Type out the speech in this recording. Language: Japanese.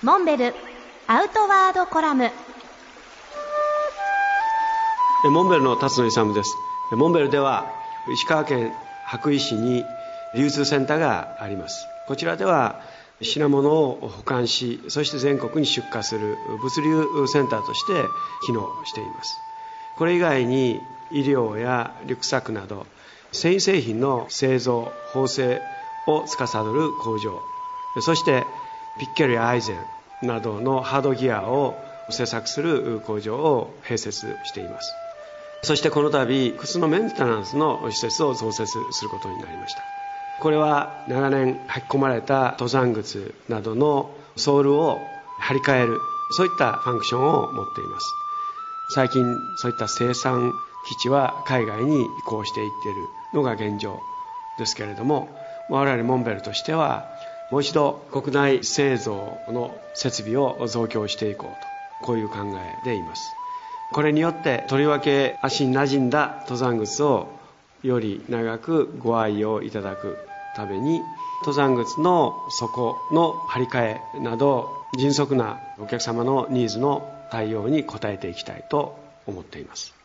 モンベルアウトワードコラム。モンベルの辰野勇です。モンベルでは石川県羽咋市に流通センターがあります。こちらでは品物を保管しそして全国に出荷する物流センターとして機能しています。これ以外に医療やリュックサックなど繊維製品の製造縫製を司る工場。そしてピッケルやアイゼンなどのハードギアを製作する工場を併設しています。そしてこの度靴のメンテナンスの施設を増設することになりました。これは長年履き込まれた登山靴などのソールを張り替えるそういったファンクションを持っています。最近そういった生産基地は海外に移行していっているのが現状ですけれども我々モンベルとしてはもう一度国内製造の設備を増強していこうとこういう考えでいます。これによってとりわけ足に馴染んだ登山靴をより長くご愛用いただくために登山靴の底の張り替えなど迅速なお客様のニーズの対応に応えていきたいと思っています。